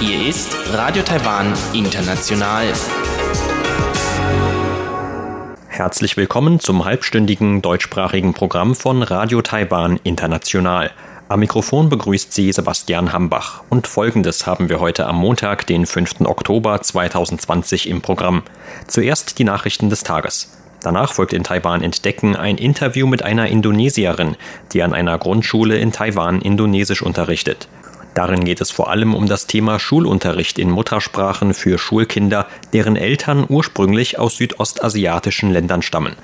Hier ist Radio Taiwan International. Herzlich willkommen zum halbstündigen deutschsprachigen Programm von Radio Taiwan International. Am Mikrofon begrüßt Sie Sebastian Hambach. Und folgendes haben wir heute am Montag, den 5. Oktober 2020 im Programm. Zuerst die Nachrichten des Tages. Danach folgt in Taiwan Entdecken ein Interview mit einer Indonesierin, die an einer Grundschule in Taiwan Indonesisch unterrichtet. Darin geht es vor allem um das Thema Schulunterricht in Muttersprachen für Schulkinder, deren Eltern ursprünglich aus südostasiatischen Ländern stammen.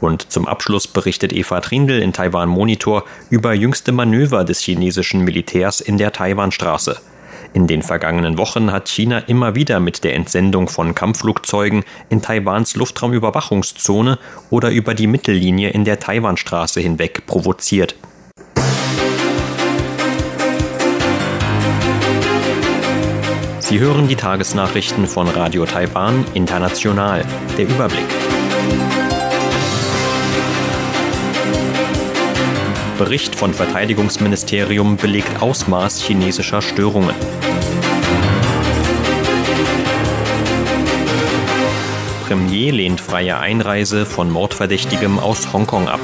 Und zum Abschluss berichtet Eva Trindl in Taiwan Monitor über jüngste Manöver des chinesischen Militärs in der Taiwanstraße. In den vergangenen Wochen hat China immer wieder mit der Entsendung von Kampfflugzeugen in Taiwans Luftraumüberwachungszone oder über die Mittellinie in der Taiwanstraße hinweg provoziert. Sie hören die Tagesnachrichten von Radio Taiwan International. Der Überblick. Bericht von Verteidigungsministerium belegt Ausmaß chinesischer Störungen. Premier lehnt freie Einreise von Mordverdächtigem aus Hongkong ab.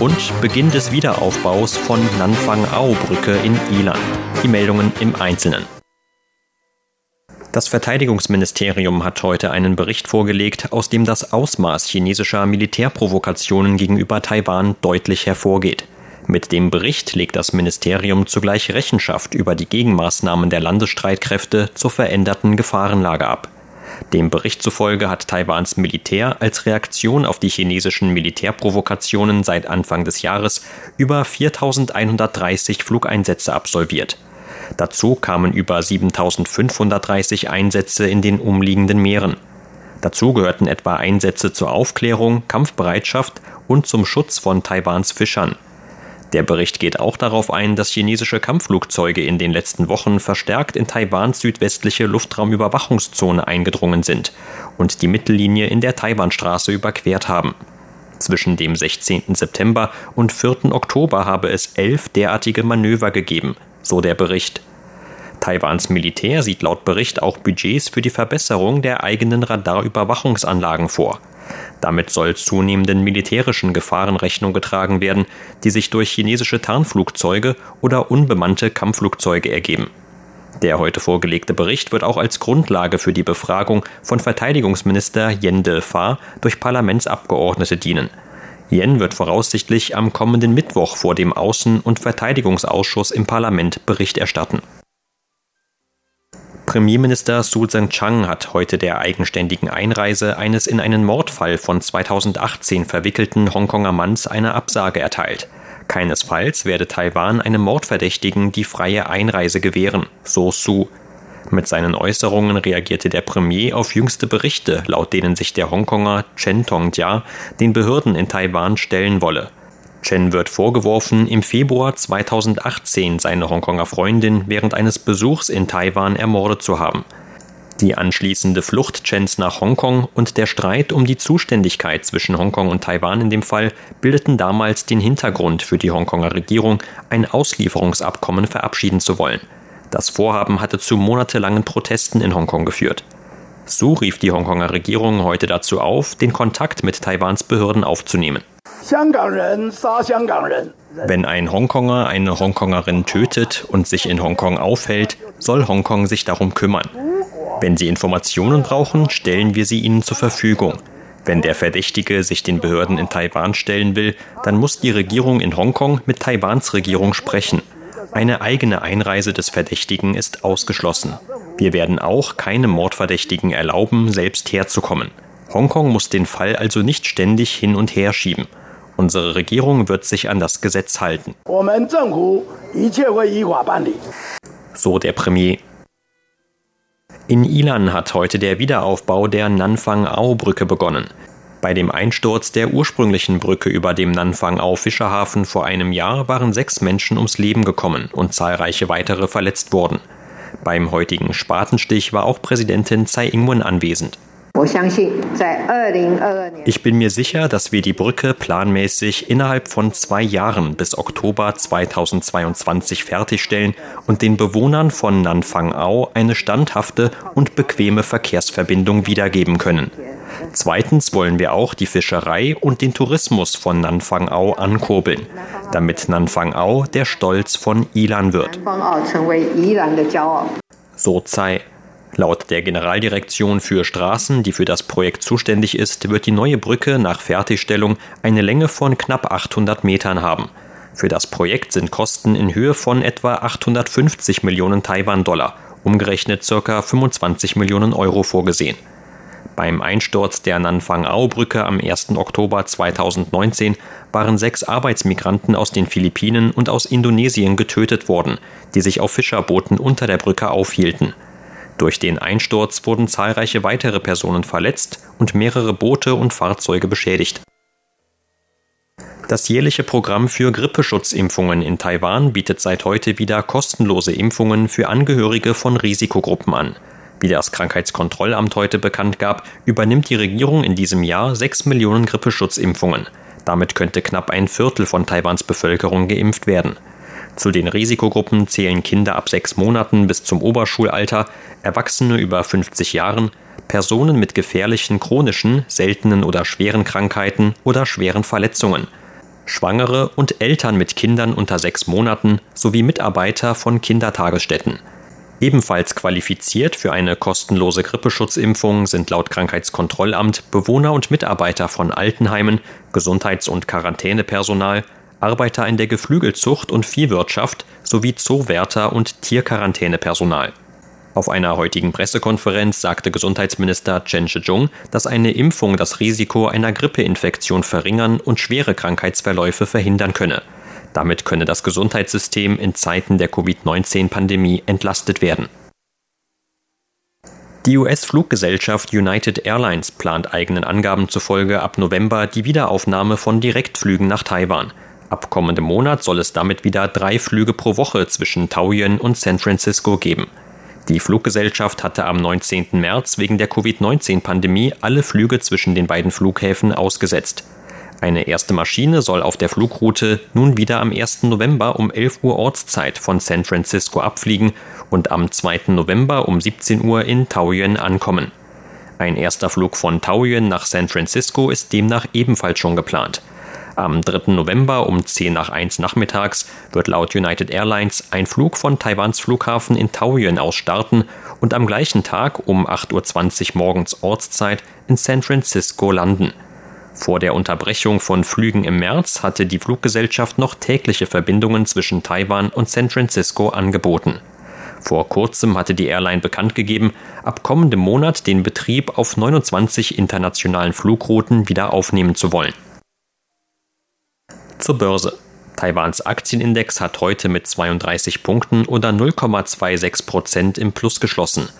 Und Beginn des Wiederaufbaus von Nanfang-Ao-Brücke in Ilan. Die Meldungen im Einzelnen. Das Verteidigungsministerium hat heute einen Bericht vorgelegt, aus dem das Ausmaß chinesischer Militärprovokationen gegenüber Taiwan deutlich hervorgeht. Mit dem Bericht legt das Ministerium zugleich Rechenschaft über die Gegenmaßnahmen der Landesstreitkräfte zur veränderten Gefahrenlage ab. Dem Bericht zufolge hat Taiwans Militär als Reaktion auf die chinesischen Militärprovokationen seit Anfang des Jahres über 4130 Flugeinsätze absolviert. Dazu kamen über 7530 Einsätze in den umliegenden Meeren. Dazu gehörten etwa Einsätze zur Aufklärung, Kampfbereitschaft und zum Schutz von Taiwans Fischern. Der Bericht geht auch darauf ein, dass chinesische Kampfflugzeuge in den letzten Wochen verstärkt in Taiwans südwestliche Luftraumüberwachungszone eingedrungen sind und die Mittellinie in der Taiwanstraße überquert haben. Zwischen dem 16. September und 4. Oktober habe es elf derartige Manöver gegeben, so der Bericht. Taiwans Militär sieht laut Bericht auch Budgets für die Verbesserung der eigenen Radarüberwachungsanlagen vor. Damit soll zunehmenden militärischen Gefahren Rechnung getragen werden, die sich durch chinesische Tarnflugzeuge oder unbemannte Kampfflugzeuge ergeben. Der heute vorgelegte Bericht wird auch als Grundlage für die Befragung von Verteidigungsminister Yen De-Fa durch Parlamentsabgeordnete dienen. Yen wird voraussichtlich am kommenden Mittwoch vor dem Außen- und Verteidigungsausschuss im Parlament Bericht erstatten. Premierminister Su Tseng-Chang hat heute der eigenständigen Einreise eines in einen Mordfall von 2018 verwickelten Hongkonger Manns eine Absage erteilt. Keinesfalls werde Taiwan einem Mordverdächtigen die freie Einreise gewähren, so Su. Mit seinen Äußerungen reagierte der Premier auf jüngste Berichte, laut denen sich der Hongkonger Chen Tong-jia den Behörden in Taiwan stellen wolle. Chen wird vorgeworfen, im Februar 2018 seine Hongkonger Freundin während eines Besuchs in Taiwan ermordet zu haben. Die anschließende Flucht Chens nach Hongkong und der Streit um die Zuständigkeit zwischen Hongkong und Taiwan in dem Fall bildeten damals den Hintergrund für die Hongkonger Regierung, ein Auslieferungsabkommen verabschieden zu wollen. Das Vorhaben hatte zu monatelangen Protesten in Hongkong geführt. So rief die Hongkonger Regierung heute dazu auf, den Kontakt mit Taiwans Behörden aufzunehmen. Wenn ein Hongkonger eine Hongkongerin tötet und sich in Hongkong aufhält, soll Hongkong sich darum kümmern. Wenn Sie Informationen brauchen, stellen wir sie Ihnen zur Verfügung. Wenn der Verdächtige sich den Behörden in Taiwan stellen will, dann muss die Regierung in Hongkong mit Taiwans Regierung sprechen. Eine eigene Einreise des Verdächtigen ist ausgeschlossen. Wir werden auch keinem Mordverdächtigen erlauben, selbst herzukommen. Hongkong muss den Fall also nicht ständig hin und her schieben. Unsere Regierung wird sich an das Gesetz halten. So der Premier. In Ilan hat heute der Wiederaufbau der Nanfang-Ao-Brücke begonnen. Bei dem Einsturz der ursprünglichen Brücke über dem Nanfang-Au-Fischerhafen vor einem Jahr waren sechs Menschen ums Leben gekommen und zahlreiche weitere verletzt worden. Beim heutigen Spatenstich war auch Präsidentin Tsai Ing-wen anwesend. Ich bin mir sicher, dass wir die Brücke planmäßig innerhalb von zwei Jahren bis Oktober 2022 fertigstellen und den Bewohnern von Nanfangao eine standhafte und bequeme Verkehrsverbindung wiedergeben können. Zweitens wollen wir auch die Fischerei und den Tourismus von Nanfangao ankurbeln, damit Nanfangao der Stolz von Ilan wird. So Tsai. Laut der Generaldirektion für Straßen, die für das Projekt zuständig ist, wird die neue Brücke nach Fertigstellung eine Länge von knapp 800 Metern haben. Für das Projekt sind Kosten in Höhe von etwa 850 Millionen Taiwan-Dollar, umgerechnet ca. 25 Millionen Euro vorgesehen. Beim Einsturz der Nanfang-Ao-Brücke am 1. Oktober 2019 waren sechs Arbeitsmigranten aus den Philippinen und aus Indonesien getötet worden, die sich auf Fischerbooten unter der Brücke aufhielten. Durch den Einsturz wurden zahlreiche weitere Personen verletzt und mehrere Boote und Fahrzeuge beschädigt. Das jährliche Programm für Grippeschutzimpfungen in Taiwan bietet seit heute wieder kostenlose Impfungen für Angehörige von Risikogruppen an. Wie das Krankheitskontrollamt heute bekannt gab, übernimmt die Regierung in diesem Jahr 6 Millionen Grippeschutzimpfungen. Damit könnte knapp ein Viertel von Taiwans Bevölkerung geimpft werden. Zu den Risikogruppen zählen Kinder ab sechs Monaten bis zum Oberschulalter, Erwachsene über 50 Jahren, Personen mit gefährlichen chronischen, seltenen oder schweren Krankheiten oder schweren Verletzungen, Schwangere und Eltern mit Kindern unter sechs Monaten sowie Mitarbeiter von Kindertagesstätten. Ebenfalls qualifiziert für eine kostenlose Grippeschutzimpfung sind laut Krankheitskontrollamt Bewohner und Mitarbeiter von Altenheimen, Gesundheits- und Quarantänepersonal, Arbeiter in der Geflügelzucht und Viehwirtschaft sowie Zoowärter und Tierquarantänepersonal. Auf einer heutigen Pressekonferenz sagte Gesundheitsminister Chen Shih-chung, dass eine Impfung das Risiko einer Grippeinfektion verringern und schwere Krankheitsverläufe verhindern könne. Damit könne das Gesundheitssystem in Zeiten der Covid-19-Pandemie entlastet werden. Die US-Fluggesellschaft United Airlines plant eigenen Angaben zufolge ab November die Wiederaufnahme von Direktflügen nach Taiwan. Ab kommendem Monat soll es damit wieder drei Flüge pro Woche zwischen Taoyuan und San Francisco geben. Die Fluggesellschaft hatte am 19. März wegen der Covid-19-Pandemie alle Flüge zwischen den beiden Flughäfen ausgesetzt. Eine erste Maschine soll auf der Flugroute nun wieder am 1. November um 11 Uhr Ortszeit von San Francisco abfliegen und am 2. November um 17 Uhr in Taoyuan ankommen. Ein erster Flug von Taoyuan nach San Francisco ist demnach ebenfalls schon geplant. Am 3. November um 10 nach 1 nachmittags wird laut United Airlines ein Flug von Taiwans Flughafen in Taoyuan aus starten und am gleichen Tag um 8.20 Uhr morgens Ortszeit in San Francisco landen. Vor der Unterbrechung von Flügen im März hatte die Fluggesellschaft noch tägliche Verbindungen zwischen Taiwan und San Francisco angeboten. Vor kurzem hatte die Airline bekannt gegeben, ab kommendem Monat den Betrieb auf 29 internationalen Flugrouten wieder aufnehmen zu wollen. Zur Börse. Taiwans Aktienindex hat heute mit 32 Punkten oder 0,26 Prozent im Plus geschlossen.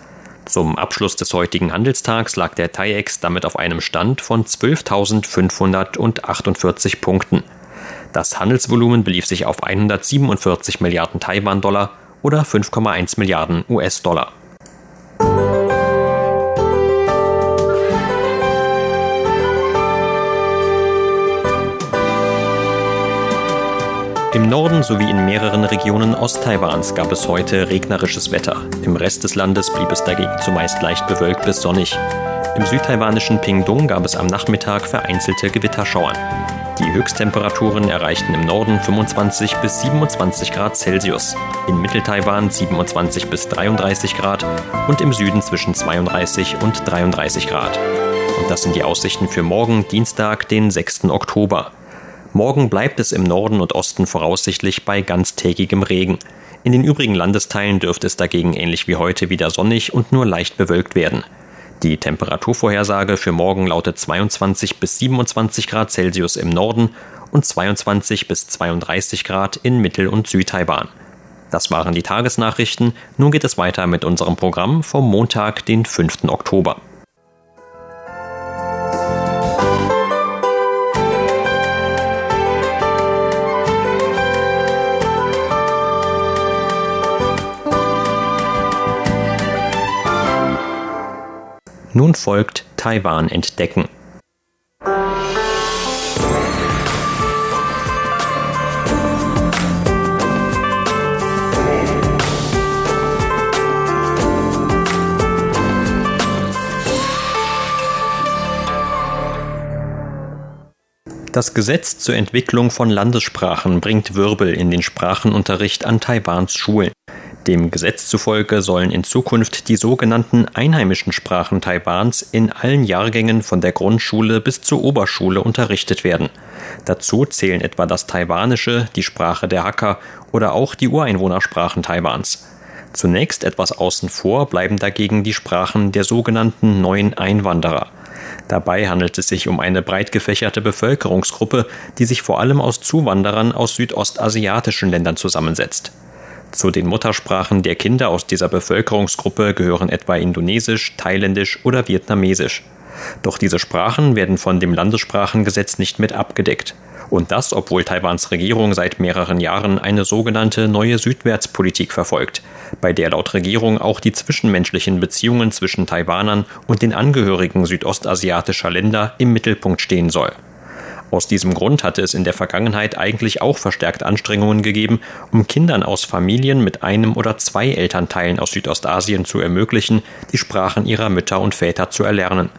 Zum Abschluss des heutigen Handelstags lag der TAIEX damit auf einem Stand von 12.548 Punkten. Das Handelsvolumen belief sich auf 147 Milliarden Taiwan-Dollar oder 5,1 Milliarden US-Dollar. Im Norden sowie in mehreren Regionen Osttaiwans gab es heute regnerisches Wetter. Im Rest des Landes blieb es dagegen zumeist leicht bewölkt bis sonnig. Im südtaiwanischen Pingdong gab es am Nachmittag vereinzelte Gewitterschauern. Die Höchsttemperaturen erreichten im Norden 25 bis 27 Grad Celsius, in Mitteltaiwan 27 bis 33 Grad und im Süden zwischen 32 und 33 Grad. Und das sind die Aussichten für morgen, Dienstag, den 6. Oktober. Morgen bleibt es im Norden und Osten voraussichtlich bei ganztägigem Regen. In den übrigen Landesteilen dürfte es dagegen ähnlich wie heute wieder sonnig und nur leicht bewölkt werden. Die Temperaturvorhersage für morgen lautet 22 bis 27 Grad Celsius im Norden und 22 bis 32 Grad in Mittel- und Südtaiwan. Das waren die Tagesnachrichten. Nun geht es weiter mit unserem Programm vom Montag, den 5. Oktober. Nun folgt Taiwan entdecken. Das Gesetz zur Entwicklung von Landessprachen bringt Wirbel in den Sprachenunterricht an Taiwans Schulen. Dem Gesetz zufolge sollen in Zukunft die sogenannten einheimischen Sprachen Taiwans in allen Jahrgängen von der Grundschule bis zur Oberschule unterrichtet werden. Dazu zählen etwa das Taiwanische, die Sprache der Hakka oder auch die Ureinwohnersprachen Taiwans. Zunächst etwas außen vor bleiben dagegen die Sprachen der sogenannten neuen Einwanderer. Dabei handelt es sich um eine breit gefächerte Bevölkerungsgruppe, die sich vor allem aus Zuwanderern aus südostasiatischen Ländern zusammensetzt. Zu den Muttersprachen der Kinder aus dieser Bevölkerungsgruppe gehören etwa Indonesisch, Thailändisch oder Vietnamesisch. Doch diese Sprachen werden von dem Landessprachengesetz nicht mit abgedeckt. Und das, obwohl Taiwans Regierung seit mehreren Jahren eine sogenannte neue Südwärtspolitik verfolgt, bei der laut Regierung auch die zwischenmenschlichen Beziehungen zwischen Taiwanern und den Angehörigen südostasiatischer Länder im Mittelpunkt stehen soll. Aus diesem Grund hatte es in der Vergangenheit eigentlich auch verstärkt Anstrengungen gegeben, um Kindern aus Familien mit einem oder zwei Elternteilen aus Südostasien zu ermöglichen, die Sprachen ihrer Mütter und Väter zu erlernen.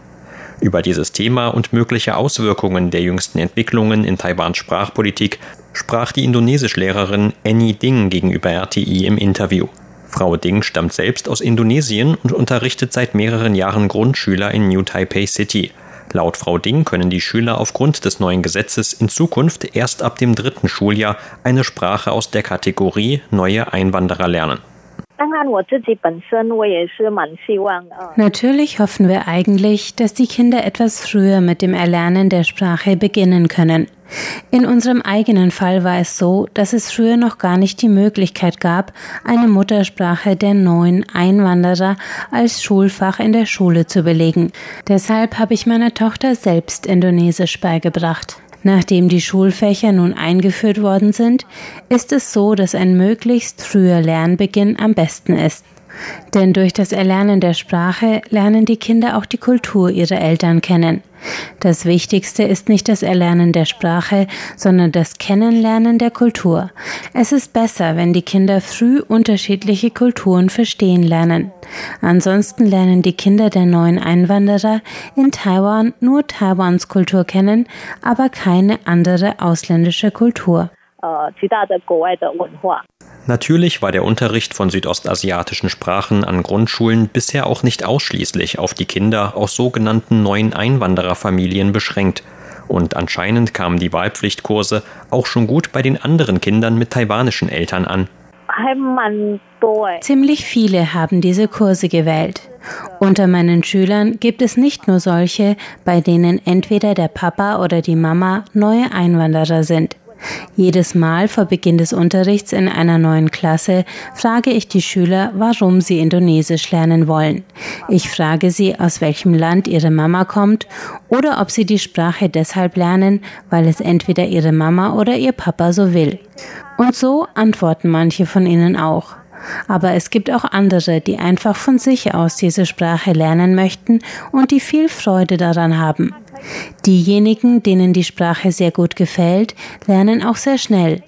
Über dieses Thema und mögliche Auswirkungen der jüngsten Entwicklungen in Taiwans Sprachpolitik sprach die Indonesischlehrerin Annie Ding gegenüber RTI im Interview. Frau Ding stammt selbst aus Indonesien und unterrichtet seit mehreren Jahren Grundschüler in New Taipei City. Laut Frau Ding können die Schüler aufgrund des neuen Gesetzes in Zukunft erst ab dem dritten Schuljahr eine Sprache aus der Kategorie neue Einwanderer lernen. Natürlich hoffen wir eigentlich, dass die Kinder etwas früher mit dem Erlernen der Sprache beginnen können. In unserem eigenen Fall war es so, dass es früher noch gar nicht die Möglichkeit gab, eine Muttersprache der neuen Einwanderer als Schulfach in der Schule zu belegen. Deshalb habe ich meiner Tochter selbst Indonesisch beigebracht. Nachdem die Schulfächer nun eingeführt worden sind, ist es so, dass ein möglichst früher Lernbeginn am besten ist. Denn durch das Erlernen der Sprache lernen die Kinder auch die Kultur ihrer Eltern kennen. Das Wichtigste ist nicht das Erlernen der Sprache, sondern das Kennenlernen der Kultur. Es ist besser, wenn die Kinder früh unterschiedliche Kulturen verstehen lernen. Ansonsten lernen die Kinder der neuen Einwanderer in Taiwan nur Taiwans Kultur kennen, aber keine andere ausländische Kultur. Natürlich war der Unterricht von südostasiatischen Sprachen an Grundschulen bisher auch nicht ausschließlich auf die Kinder aus sogenannten neuen Einwandererfamilien beschränkt. Und anscheinend kamen die Wahlpflichtkurse auch schon gut bei den anderen Kindern mit taiwanischen Eltern an. Ziemlich viele haben diese Kurse gewählt. Unter meinen Schülern gibt es nicht nur solche, bei denen entweder der Papa oder die Mama neue Einwanderer sind. Jedes Mal vor Beginn des Unterrichts in einer neuen Klasse frage ich die Schüler, warum sie Indonesisch lernen wollen. Ich frage sie, aus welchem Land ihre Mama kommt oder ob sie die Sprache deshalb lernen, weil es entweder ihre Mama oder ihr Papa so will. Und so antworten manche von ihnen auch. Aber es gibt auch andere, die einfach von sich aus diese Sprache lernen möchten und die viel Freude daran haben. Diejenigen, denen die Sprache sehr gut gefällt, lernen auch sehr schnell.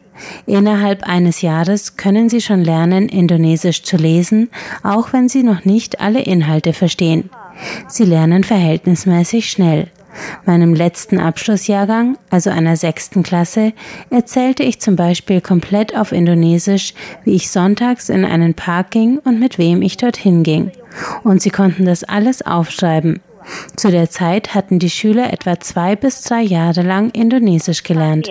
Innerhalb eines Jahres können sie schon lernen, Indonesisch zu lesen, auch wenn sie noch nicht alle Inhalte verstehen. Sie lernen verhältnismäßig schnell. Meinem letzten Abschlussjahrgang, also einer sechsten Klasse, erzählte ich zum Beispiel komplett auf Indonesisch, wie ich sonntags in einen Park ging und mit wem ich dorthin ging. Und sie konnten das alles aufschreiben. Zu der Zeit hatten die Schüler etwa zwei bis drei Jahre lang Indonesisch gelernt.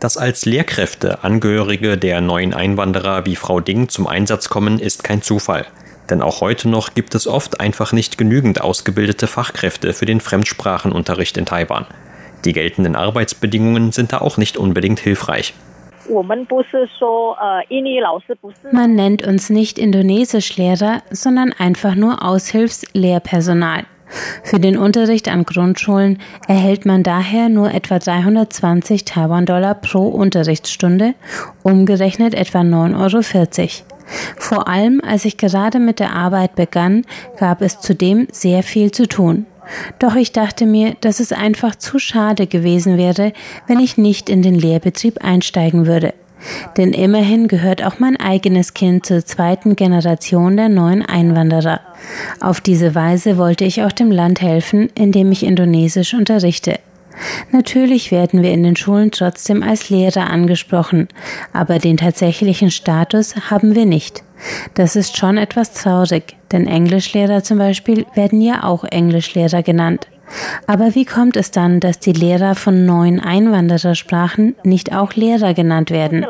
Dass als Lehrkräfte Angehörige der neuen Einwanderer wie Frau Ding zum Einsatz kommen, ist kein Zufall. Denn auch heute noch gibt es oft einfach nicht genügend ausgebildete Fachkräfte für den Fremdsprachenunterricht in Taiwan. Die geltenden Arbeitsbedingungen sind da auch nicht unbedingt hilfreich. Man nennt uns nicht Indonesischlehrer, sondern einfach nur Aushilfslehrpersonal. Für den Unterricht an Grundschulen erhält man daher nur etwa 320 Taiwan-Dollar pro Unterrichtsstunde, umgerechnet etwa 9,40 Euro. Vor allem, als ich gerade mit der Arbeit begann, gab es zudem sehr viel zu tun. Doch ich dachte mir, dass es einfach zu schade gewesen wäre, wenn ich nicht in den Lehrbetrieb einsteigen würde. Denn immerhin gehört auch mein eigenes Kind zur zweiten Generation der neuen Einwanderer. Auf diese Weise wollte ich auch dem Land helfen, in dem ich Indonesisch unterrichte. Natürlich werden wir in den Schulen trotzdem als Lehrer angesprochen, aber den tatsächlichen Status haben wir nicht. Das ist schon etwas traurig, denn Englischlehrer zum Beispiel werden ja auch Englischlehrer genannt. Aber wie kommt es dann, dass die Lehrer von neuen Einwanderersprachen nicht auch Lehrer genannt werden?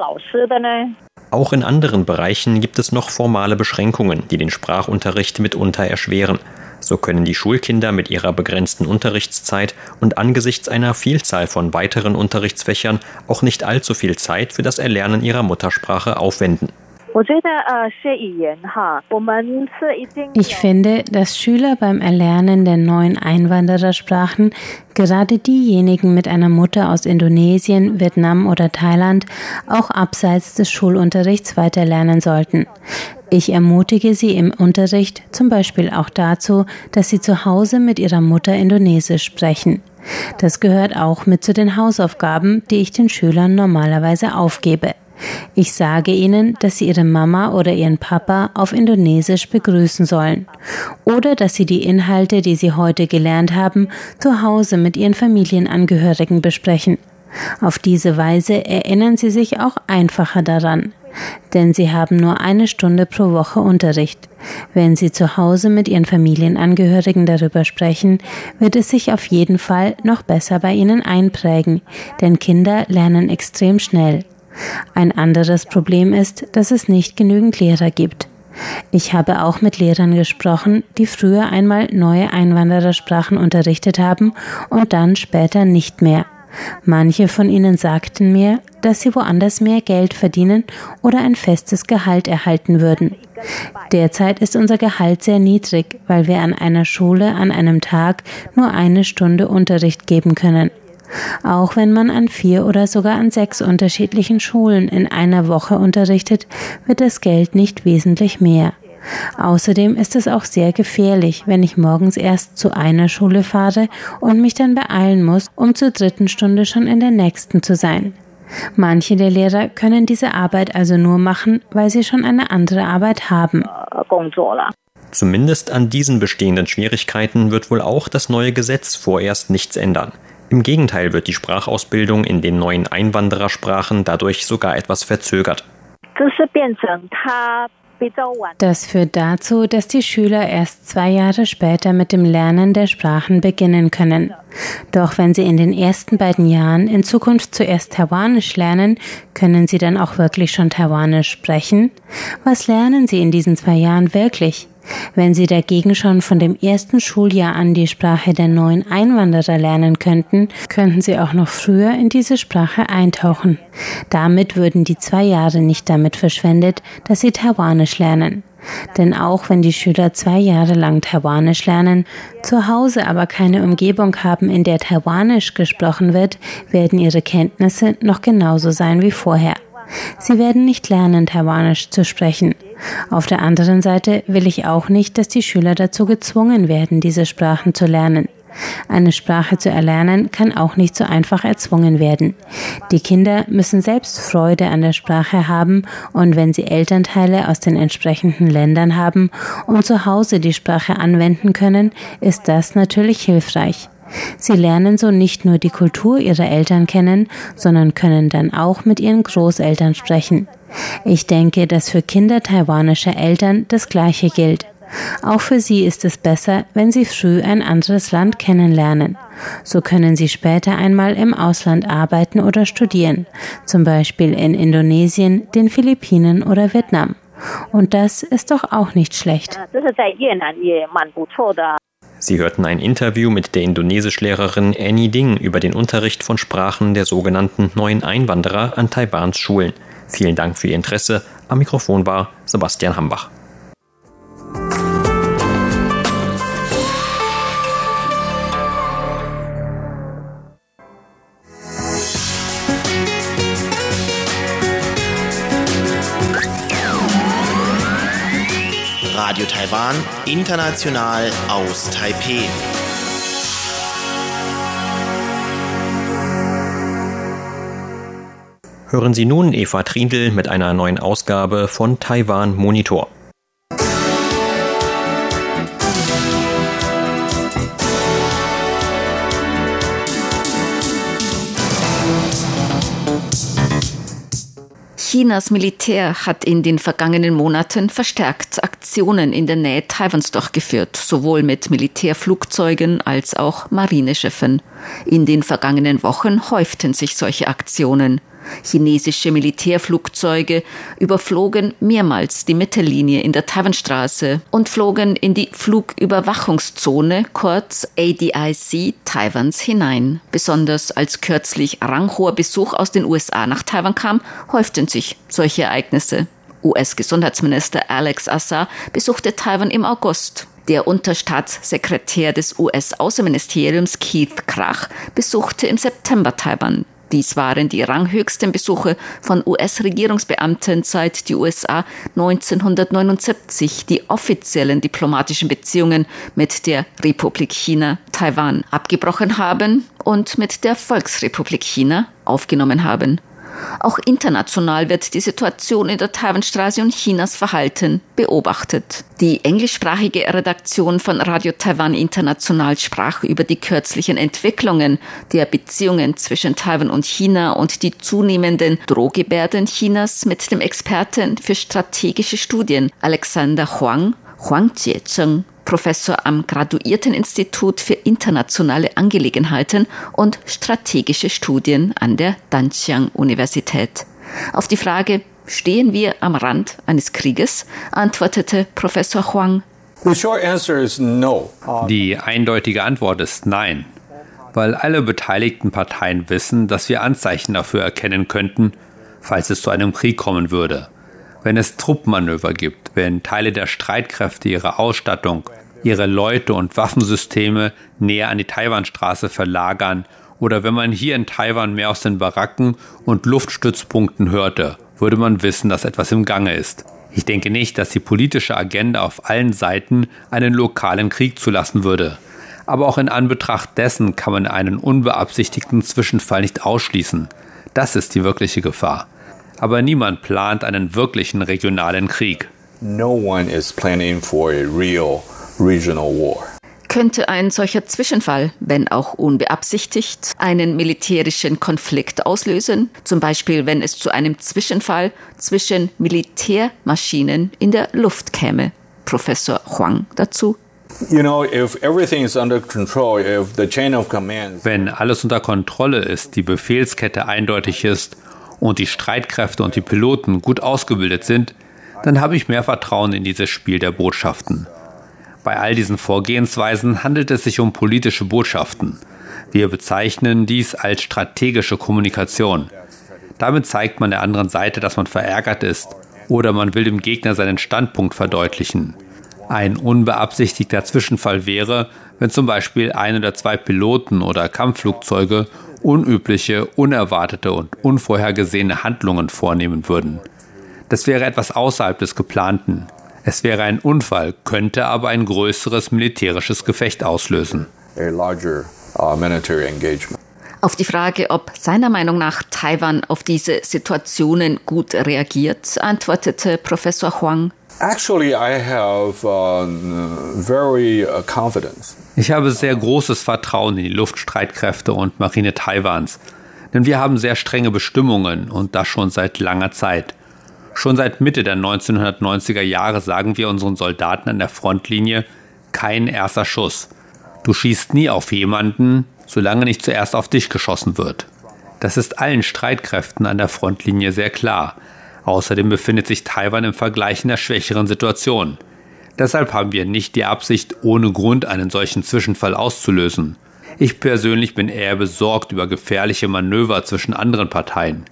Auch in anderen Bereichen gibt es noch formale Beschränkungen, die den Sprachunterricht mitunter erschweren. So können die Schulkinder mit ihrer begrenzten Unterrichtszeit und angesichts einer Vielzahl von weiteren Unterrichtsfächern auch nicht allzu viel Zeit für das Erlernen ihrer Muttersprache aufwenden. Ich finde, dass Schüler beim Erlernen der neuen Einwanderersprachen, gerade diejenigen mit einer Mutter aus Indonesien, Vietnam oder Thailand, auch abseits des Schulunterrichts weiterlernen sollten. Ich ermutige sie im Unterricht zum Beispiel auch dazu, dass sie zu Hause mit ihrer Mutter Indonesisch sprechen. Das gehört auch mit zu den Hausaufgaben, die ich den Schülern normalerweise aufgebe. Ich sage ihnen, dass sie ihre Mama oder ihren Papa auf Indonesisch begrüßen sollen oder dass sie die Inhalte, die sie heute gelernt haben, zu Hause mit ihren Familienangehörigen besprechen. Auf diese Weise erinnern sie sich auch einfacher daran, denn sie haben nur eine Stunde pro Woche Unterricht. Wenn sie zu Hause mit ihren Familienangehörigen darüber sprechen, wird es sich auf jeden Fall noch besser bei ihnen einprägen, denn Kinder lernen extrem schnell. Ein anderes Problem ist, dass es nicht genügend Lehrer gibt. Ich habe auch mit Lehrern gesprochen, die früher einmal neue Einwanderersprachen unterrichtet haben und dann später nicht mehr. Manche von ihnen sagten mir, dass sie woanders mehr Geld verdienen oder ein festes Gehalt erhalten würden. Derzeit ist unser Gehalt sehr niedrig, weil wir an einer Schule an einem Tag nur eine Stunde Unterricht geben können. Auch wenn man an vier oder sogar an sechs unterschiedlichen Schulen in einer Woche unterrichtet, wird das Geld nicht wesentlich mehr. Außerdem ist es auch sehr gefährlich, wenn ich morgens erst zu einer Schule fahre und mich dann beeilen muss, um zur dritten Stunde schon in der nächsten zu sein. Manche der Lehrer können diese Arbeit also nur machen, weil sie schon eine andere Arbeit haben. Zumindest an diesen bestehenden Schwierigkeiten wird wohl auch das neue Gesetz vorerst nichts ändern. Im Gegenteil wird die Sprachausbildung in den neuen Einwanderersprachen dadurch sogar etwas verzögert. Das führt dazu, dass die Schüler erst zwei Jahre später mit dem Lernen der Sprachen beginnen können. Doch wenn sie in den ersten beiden Jahren in Zukunft zuerst Taiwanisch lernen, können sie dann auch wirklich schon Taiwanisch sprechen? Was lernen sie in diesen zwei Jahren wirklich? Wenn Sie dagegen schon von dem ersten Schuljahr an die Sprache der neuen Einwanderer lernen könnten, könnten Sie auch noch früher in diese Sprache eintauchen. Damit würden die zwei Jahre nicht damit verschwendet, dass Sie Taiwanisch lernen. Denn auch wenn die Schüler zwei Jahre lang Taiwanisch lernen, zu Hause aber keine Umgebung haben, in der Taiwanisch gesprochen wird, werden ihre Kenntnisse noch genauso sein wie vorher. Sie werden nicht lernen, Taiwanisch zu sprechen. Auf der anderen Seite will ich auch nicht, dass die Schüler dazu gezwungen werden, diese Sprachen zu lernen. Eine Sprache zu erlernen kann auch nicht so einfach erzwungen werden. Die Kinder müssen selbst Freude an der Sprache haben und wenn sie Elternteile aus den entsprechenden Ländern haben und zu Hause die Sprache anwenden können, ist das natürlich hilfreich. Sie lernen so nicht nur die Kultur ihrer Eltern kennen, sondern können dann auch mit ihren Großeltern sprechen. Ich denke, dass für Kinder taiwanischer Eltern das Gleiche gilt. Auch für sie ist es besser, wenn sie früh ein anderes Land kennenlernen. So können sie später einmal im Ausland arbeiten oder studieren, zum Beispiel in Indonesien, den Philippinen oder Vietnam. Und das ist doch auch nicht schlecht. Sie hörten ein Interview mit der Indonesischlehrerin Annie Ding über den Unterricht von Sprachen der sogenannten neuen Einwanderer an Taiwans Schulen. Vielen Dank für Ihr Interesse. Am Mikrofon war Sebastian Hambach. Radio Taiwan, international aus Taipeh. Hören Sie nun Eva Trindl mit einer neuen Ausgabe von Taiwan Monitor. Chinas Militär hat in den vergangenen Monaten verstärkt Aktionen in der Nähe Taiwans durchgeführt, sowohl mit Militärflugzeugen als auch Marineschiffen. In den vergangenen Wochen häuften sich solche Aktionen. Chinesische Militärflugzeuge überflogen mehrmals die Mittellinie in der Taiwanstraße und flogen in die Flugüberwachungszone, kurz ADIC, Taiwans hinein. Besonders als kürzlich ranghoher Besuch aus den USA nach Taiwan kam, häuften sich solche Ereignisse. US-Gesundheitsminister Alex Assar besuchte Taiwan im August. Der Unterstaatssekretär des US-Außenministeriums Keith Krach besuchte im September Taiwan. Dies waren die ranghöchsten Besuche von US-Regierungsbeamten seit die USA 1979 die offiziellen diplomatischen Beziehungen mit der Republik China Taiwan abgebrochen haben und mit der Volksrepublik China aufgenommen haben. Auch international wird die Situation in der Taiwanstraße und Chinas Verhalten beobachtet. Die englischsprachige Redaktion von Radio Taiwan International sprach über die kürzlichen Entwicklungen der Beziehungen zwischen Taiwan und China und die zunehmenden Drohgebärden Chinas mit dem Experten für strategische Studien Alexander Huang, Huang Jiecheng Professor am Graduierteninstitut für internationale Angelegenheiten und strategische Studien an der Danjiang Universität. Auf die Frage, stehen wir am Rand eines Krieges, antwortete Professor Huang. Die eindeutige Antwort ist nein, weil alle beteiligten Parteien wissen, dass wir Anzeichen dafür erkennen könnten, falls es zu einem Krieg kommen würde wenn es Truppmanöver gibt, wenn Teile der Streitkräfte ihre Ausstattung, ihre Leute und Waffensysteme näher an die Taiwanstraße verlagern oder wenn man hier in Taiwan mehr aus den Baracken und Luftstützpunkten hörte, würde man wissen, dass etwas im Gange ist. Ich denke nicht, dass die politische Agenda auf allen Seiten einen lokalen Krieg zulassen würde. Aber auch in Anbetracht dessen kann man einen unbeabsichtigten Zwischenfall nicht ausschließen. Das ist die wirkliche Gefahr aber niemand plant einen wirklichen regionalen Krieg. No one is planning for a real regional war. Könnte ein solcher Zwischenfall, wenn auch unbeabsichtigt, einen militärischen Konflikt auslösen? Zum Beispiel, wenn es zu einem Zwischenfall zwischen Militärmaschinen in der Luft käme. Professor Huang dazu. Wenn alles unter Kontrolle ist, die Befehlskette eindeutig ist und die Streitkräfte und die Piloten gut ausgebildet sind, dann habe ich mehr Vertrauen in dieses Spiel der Botschaften. Bei all diesen Vorgehensweisen handelt es sich um politische Botschaften. Wir bezeichnen dies als strategische Kommunikation. Damit zeigt man der anderen Seite, dass man verärgert ist oder man will dem Gegner seinen Standpunkt verdeutlichen. Ein unbeabsichtigter Zwischenfall wäre, wenn zum Beispiel ein oder zwei Piloten oder Kampfflugzeuge unübliche, unerwartete und unvorhergesehene Handlungen vornehmen würden. Das wäre etwas außerhalb des Geplanten. Es wäre ein Unfall, könnte aber ein größeres militärisches Gefecht auslösen. Uh, auf die Frage, ob seiner Meinung nach Taiwan auf diese Situationen gut reagiert, antwortete Professor Huang. Actually, I have uh, very uh, confidence. Ich habe sehr großes Vertrauen in die Luftstreitkräfte und Marine Taiwans, denn wir haben sehr strenge Bestimmungen und das schon seit langer Zeit. Schon seit Mitte der 1990er Jahre sagen wir unseren Soldaten an der Frontlinie, kein erster Schuss. Du schießt nie auf jemanden, solange nicht zuerst auf dich geschossen wird. Das ist allen Streitkräften an der Frontlinie sehr klar. Außerdem befindet sich Taiwan im Vergleich in der schwächeren Situation. Deshalb haben wir nicht die Absicht, ohne Grund einen solchen Zwischenfall auszulösen. Ich persönlich bin eher besorgt über gefährliche Manöver zwischen anderen Parteien.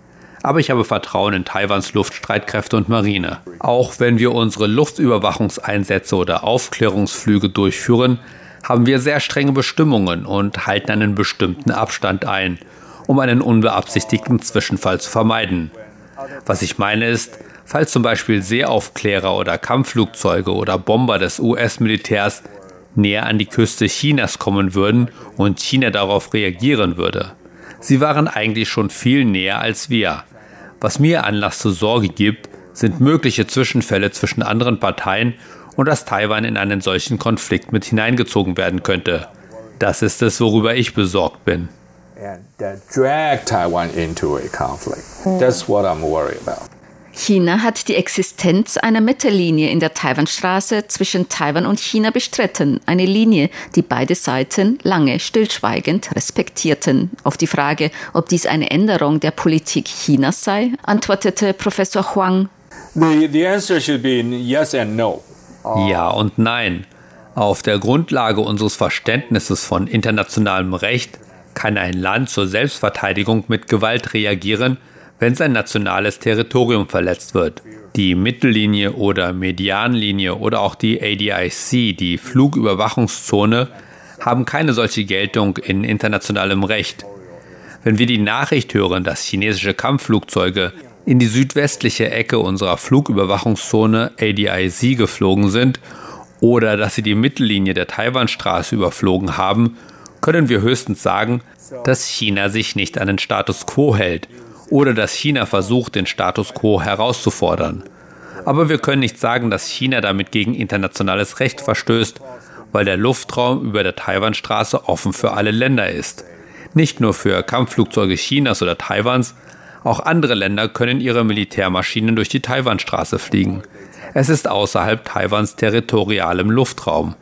Aber ich habe Vertrauen in Taiwans Luftstreitkräfte und Marine. Auch wenn wir unsere Luftüberwachungseinsätze oder Aufklärungsflüge durchführen, haben wir sehr strenge Bestimmungen und halten einen bestimmten Abstand ein, um einen unbeabsichtigten Zwischenfall zu vermeiden. Was ich meine ist, Falls zum Beispiel Seeaufklärer oder Kampfflugzeuge oder Bomber des US-Militärs näher an die Küste Chinas kommen würden und China darauf reagieren würde. Sie waren eigentlich schon viel näher als wir. Was mir Anlass zur Sorge gibt, sind mögliche Zwischenfälle zwischen anderen Parteien und dass Taiwan in einen solchen Konflikt mit hineingezogen werden könnte. Das ist es, worüber ich besorgt bin. And that drag Taiwan into a conflict. That's what I'm worried about. China hat die Existenz einer Mittellinie in der Taiwanstraße zwischen Taiwan und China bestritten. Eine Linie, die beide Seiten lange stillschweigend respektierten. Auf die Frage, ob dies eine Änderung der Politik Chinas sei, antwortete Professor Huang. The, the answer should be yes and no. Ja und nein. Auf der Grundlage unseres Verständnisses von internationalem Recht kann ein Land zur Selbstverteidigung mit Gewalt reagieren, wenn sein nationales Territorium verletzt wird. Die Mittellinie oder Medianlinie oder auch die ADIC, die Flugüberwachungszone, haben keine solche Geltung in internationalem Recht. Wenn wir die Nachricht hören, dass chinesische Kampfflugzeuge in die südwestliche Ecke unserer Flugüberwachungszone ADIC geflogen sind oder dass sie die Mittellinie der Taiwanstraße überflogen haben, können wir höchstens sagen, dass China sich nicht an den Status quo hält oder dass China versucht, den Status quo herauszufordern. Aber wir können nicht sagen, dass China damit gegen internationales Recht verstößt, weil der Luftraum über der Taiwanstraße offen für alle Länder ist. Nicht nur für Kampfflugzeuge Chinas oder Taiwans, auch andere Länder können ihre Militärmaschinen durch die Taiwanstraße fliegen. Es ist außerhalb Taiwans territorialem Luftraum.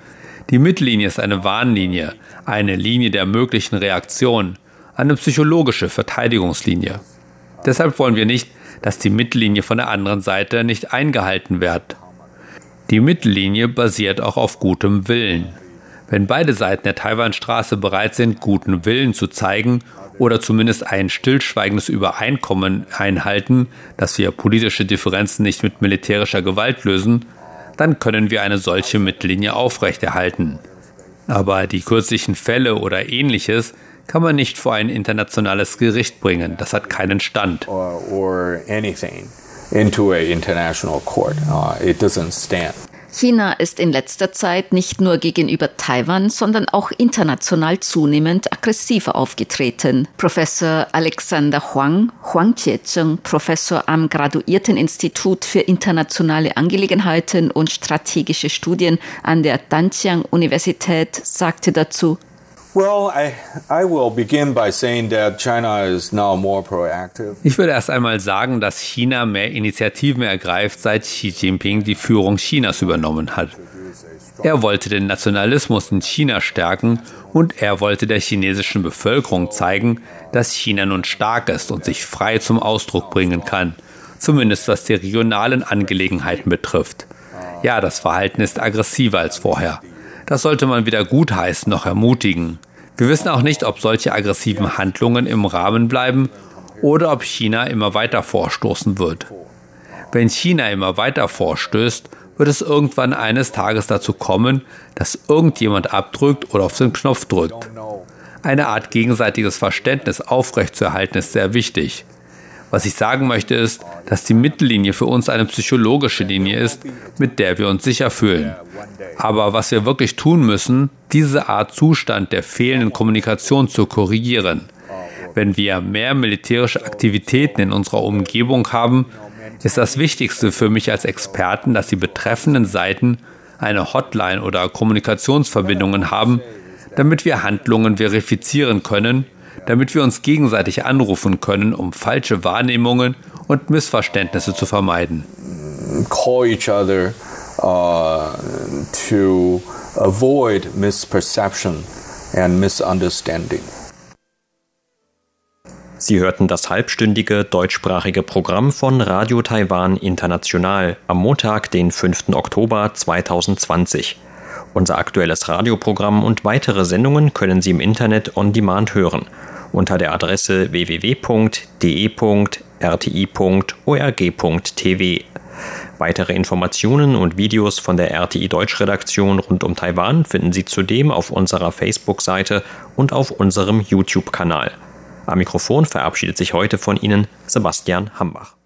Die Mittellinie ist eine Warnlinie, eine Linie der möglichen Reaktion, eine psychologische Verteidigungslinie. Deshalb wollen wir nicht, dass die Mittellinie von der anderen Seite nicht eingehalten wird. Die Mittellinie basiert auch auf gutem Willen. Wenn beide Seiten der Taiwanstraße bereit sind, guten Willen zu zeigen oder zumindest ein stillschweigendes Übereinkommen einhalten, dass wir politische Differenzen nicht mit militärischer Gewalt lösen, dann können wir eine solche Mittellinie aufrechterhalten. Aber die kürzlichen Fälle oder ähnliches kann man nicht vor ein internationales Gericht bringen. Das hat keinen Stand. Or, or into a international court. Uh, it doesn't stand. China ist in letzter Zeit nicht nur gegenüber Taiwan, sondern auch international zunehmend aggressiver aufgetreten. Professor Alexander Huang, Huang Qiezheng, Professor am Graduierteninstitut für internationale Angelegenheiten und strategische Studien an der Danjiang Universität, sagte dazu, ich würde erst einmal sagen, dass China mehr Initiativen ergreift, seit Xi Jinping die Führung Chinas übernommen hat. Er wollte den Nationalismus in China stärken und er wollte der chinesischen Bevölkerung zeigen, dass China nun stark ist und sich frei zum Ausdruck bringen kann, zumindest was die regionalen Angelegenheiten betrifft. Ja, das Verhalten ist aggressiver als vorher. Das sollte man weder gutheißen noch ermutigen. Wir wissen auch nicht, ob solche aggressiven Handlungen im Rahmen bleiben oder ob China immer weiter vorstoßen wird. Wenn China immer weiter vorstößt, wird es irgendwann eines Tages dazu kommen, dass irgendjemand abdrückt oder auf den Knopf drückt. Eine Art gegenseitiges Verständnis aufrechtzuerhalten ist sehr wichtig. Was ich sagen möchte ist, dass die Mittellinie für uns eine psychologische Linie ist, mit der wir uns sicher fühlen. Aber was wir wirklich tun müssen, diese Art Zustand der fehlenden Kommunikation zu korrigieren. Wenn wir mehr militärische Aktivitäten in unserer Umgebung haben, ist das Wichtigste für mich als Experten, dass die betreffenden Seiten eine Hotline oder Kommunikationsverbindungen haben, damit wir Handlungen verifizieren können damit wir uns gegenseitig anrufen können, um falsche Wahrnehmungen und Missverständnisse zu vermeiden. Call each other uh, to avoid misperception and misunderstanding. Sie hörten das halbstündige deutschsprachige Programm von Radio Taiwan International am Montag, den 5. Oktober 2020. Unser aktuelles Radioprogramm und weitere Sendungen können Sie im Internet on demand hören unter der Adresse www.de.rti.org.tv. Weitere Informationen und Videos von der RTI Deutschredaktion rund um Taiwan finden Sie zudem auf unserer Facebook-Seite und auf unserem YouTube-Kanal. Am Mikrofon verabschiedet sich heute von Ihnen Sebastian Hambach.